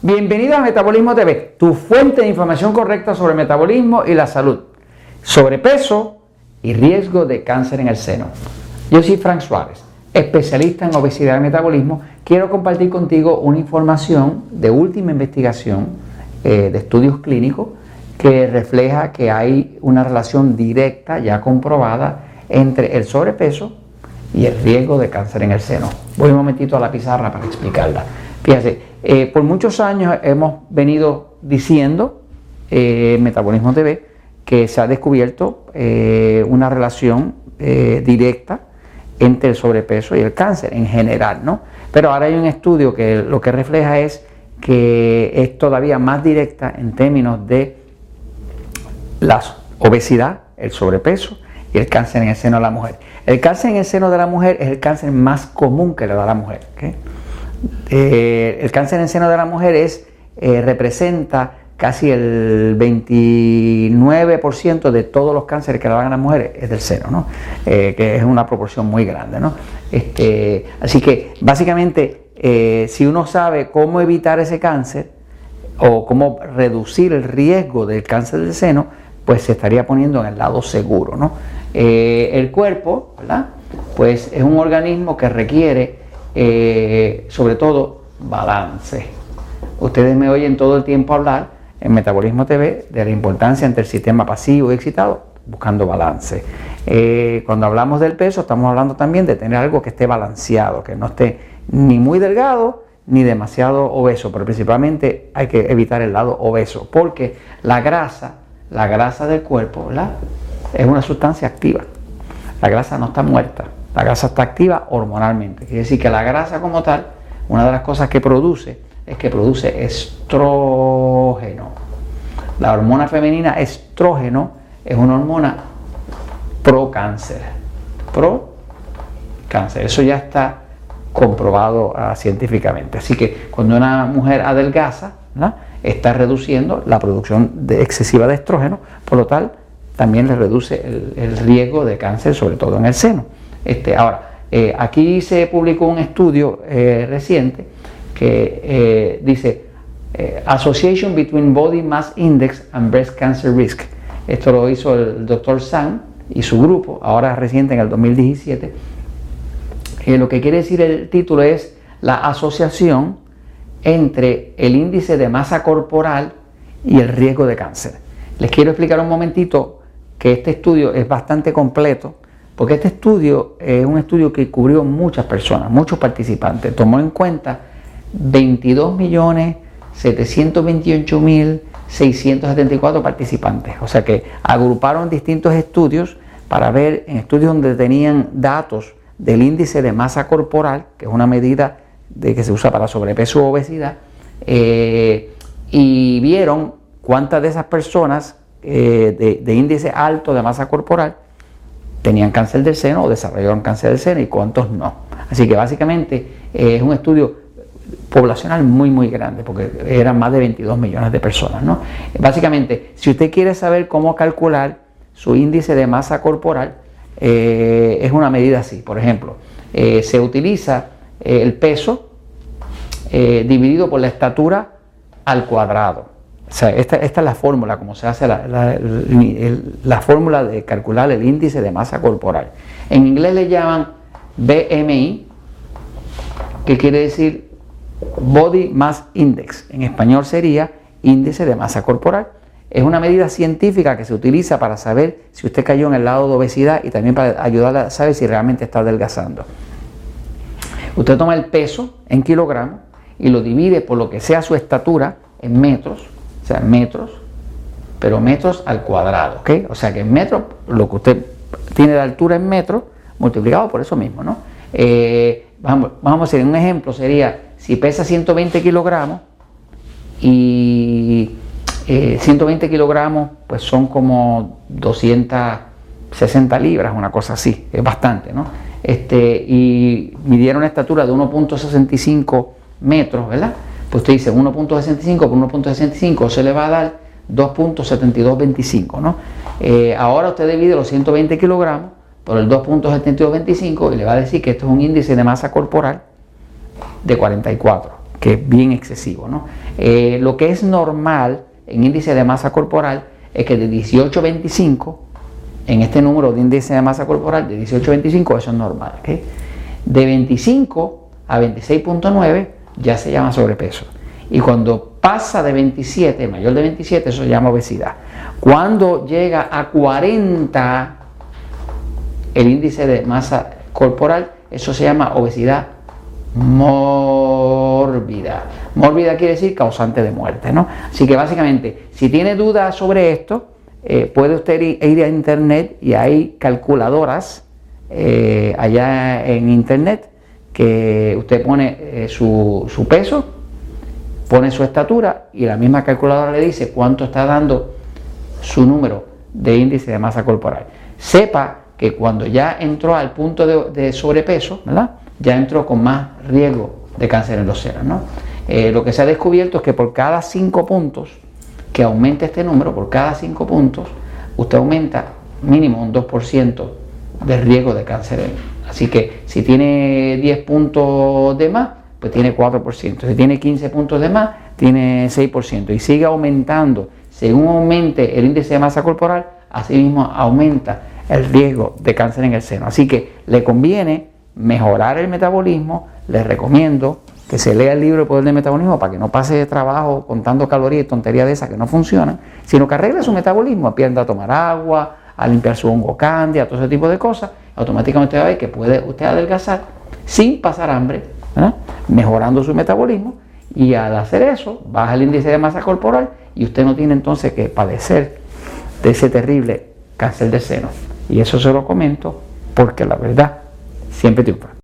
Bienvenido a Metabolismo TV, tu fuente de información correcta sobre metabolismo y la salud, sobrepeso y riesgo de cáncer en el seno. Yo soy Frank Suárez, especialista en obesidad y metabolismo. Quiero compartir contigo una información de última investigación eh, de estudios clínicos que refleja que hay una relación directa ya comprobada entre el sobrepeso y el riesgo de cáncer en el seno. Voy un momentito a la pizarra para explicarla. Fíjate, eh, por muchos años hemos venido diciendo, eh, Metabolismo TV, que se ha descubierto eh, una relación directa entre el sobrepeso y el cáncer en general, ¿no? Pero ahora hay un estudio que lo que refleja es que es todavía más directa en términos de la obesidad, el sobrepeso y el cáncer en el seno de la mujer. El cáncer en el seno de la mujer es el cáncer más común que le da la mujer. Eh, el cáncer en seno de la mujer es, eh, representa casi el 29% de todos los cánceres que le dan a las mujeres es del seno, eh, que es una proporción muy grande. Este, así que básicamente, si uno sabe cómo evitar ese cáncer o cómo reducir el riesgo del cáncer del seno, pues se estaría poniendo en el lado seguro. el cuerpo, pues es un organismo que requiere eh, sobre todo balance. Ustedes me oyen todo el tiempo hablar en Metabolismo TV de la importancia entre el sistema pasivo y excitado, buscando balance. Eh, cuando hablamos del peso, estamos hablando también de tener algo que esté balanceado, que no esté ni muy delgado ni demasiado obeso, pero principalmente hay que evitar el lado obeso, porque la grasa, la grasa del cuerpo, es una sustancia activa. La grasa no está muerta, la grasa está activa hormonalmente. Quiere decir que la grasa como tal, una de las cosas que produce es que produce estrógeno. La hormona femenina estrógeno es una hormona pro cáncer. Pro cáncer. Eso ya está comprobado ah, científicamente. Así que cuando una mujer adelgaza, está reduciendo la producción de excesiva de estrógeno, por lo tal también le reduce el riesgo de cáncer, sobre todo en el seno. Este, ahora, eh, aquí se publicó un estudio eh, reciente que eh, dice Association between Body Mass Index and Breast Cancer Risk. Esto lo hizo el doctor Sang y su grupo, ahora reciente en el 2017. lo que quiere decir el título es la asociación entre el índice de masa corporal y el riesgo de cáncer. Les quiero explicar un momentito que este estudio es bastante completo porque este estudio es un estudio que cubrió muchas personas, muchos participantes. Tomó en cuenta 22.728.674 participantes. O sea que agruparon distintos estudios para ver en estudios donde tenían datos del índice de masa corporal, que es una medida que se usa para sobrepeso u obesidad, eh, y vieron cuántas de esas personas eh, de índice alto de masa corporal tenían cáncer del seno o desarrollaron cáncer del seno y cuántos no. Así que básicamente eh, es un estudio poblacional muy muy grande porque eran más de 22 millones de personas. ¿no? Básicamente, si usted quiere saber cómo calcular su índice de masa corporal, eh, es una medida así. Por ejemplo, eh, se utiliza el peso dividido por la estatura al cuadrado. Esta, es la fórmula, como se hace la, fórmula de calcular el índice de masa corporal. En inglés le llaman BMI, que quiere decir Body Mass Index. En español sería índice de masa corporal. Es una medida científica que se utiliza para saber si usted cayó en el lado de obesidad y también para ayudarle a saber si realmente está adelgazando. Usted toma el peso en kilogramos y lo divide por lo que sea su estatura en metros o sea, metros, pero metros al cuadrado, ¿ok? O sea que en metros, lo que usted tiene de altura en metros, multiplicado por eso mismo, ¿no? Eh, vamos, vamos a hacer un ejemplo, sería si pesa 120 kilogramos y 120 eh, kilogramos, pues son como 260 libras, una cosa así, es bastante, ¿no? Este, y midieron una estatura de 1.65 metros, ¿verdad? Pues usted dice 1.65 por 1.65 se le va a dar 2.7225, ¿no? Eh, ahora usted divide los 120 kilogramos por el 2.7225 y le va a decir que esto es un índice de masa corporal de 44. que es bien excesivo. ¿no? Eh, lo que es normal en índice de masa corporal es que de 18 a 25, en este número de índice de masa corporal, de 18 a 25, eso es normal. De 25 a 26.9 ya se llama sobrepeso. Y cuando pasa de 27, mayor de 27, eso se llama obesidad. Cuando llega a 40 el índice de masa corporal, eso se llama obesidad mórbida. Mórbida quiere decir causante de muerte, ¿no? Así que básicamente, si tiene dudas sobre esto, eh, puede usted ir, a internet y hay calculadoras eh, allá en internet que usted pone eh, su, su peso, pone su estatura y la misma calculadora le dice cuánto está dando su número de índice de masa corporal. Sepa que cuando ya entró al punto de, sobrepeso, ya entró con más riesgo de cáncer en los senos. ¿no? Eh, lo que se ha descubierto es que por cada 5 puntos que aumente este número, por cada 5 puntos, usted aumenta mínimo un 2% de riesgo de cáncer. Así que si tiene 10 puntos de más, pues tiene 4%. Si tiene 15 puntos de más, tiene 6%. Y sigue aumentando. Según aumente el índice de masa corporal, así mismo aumenta el riesgo de cáncer en el seno. Así que le conviene mejorar el metabolismo, les recomiendo que se lea el libro de Poder del Metabolismo para que no pase de trabajo contando calorías y tonterías de esas que no funcionan, sino que arregle su metabolismo, aprenda a tomar agua, a limpiar su hongo candia, todo ese tipo de cosas, automáticamente va a ver que puede usted adelgazar sin pasar hambre, mejorando su metabolismo y al hacer eso baja el índice de masa corporal y usted no tiene entonces que padecer de ese terrible cáncer de seno. Y eso se lo comento porque la verdad siempre triunfa.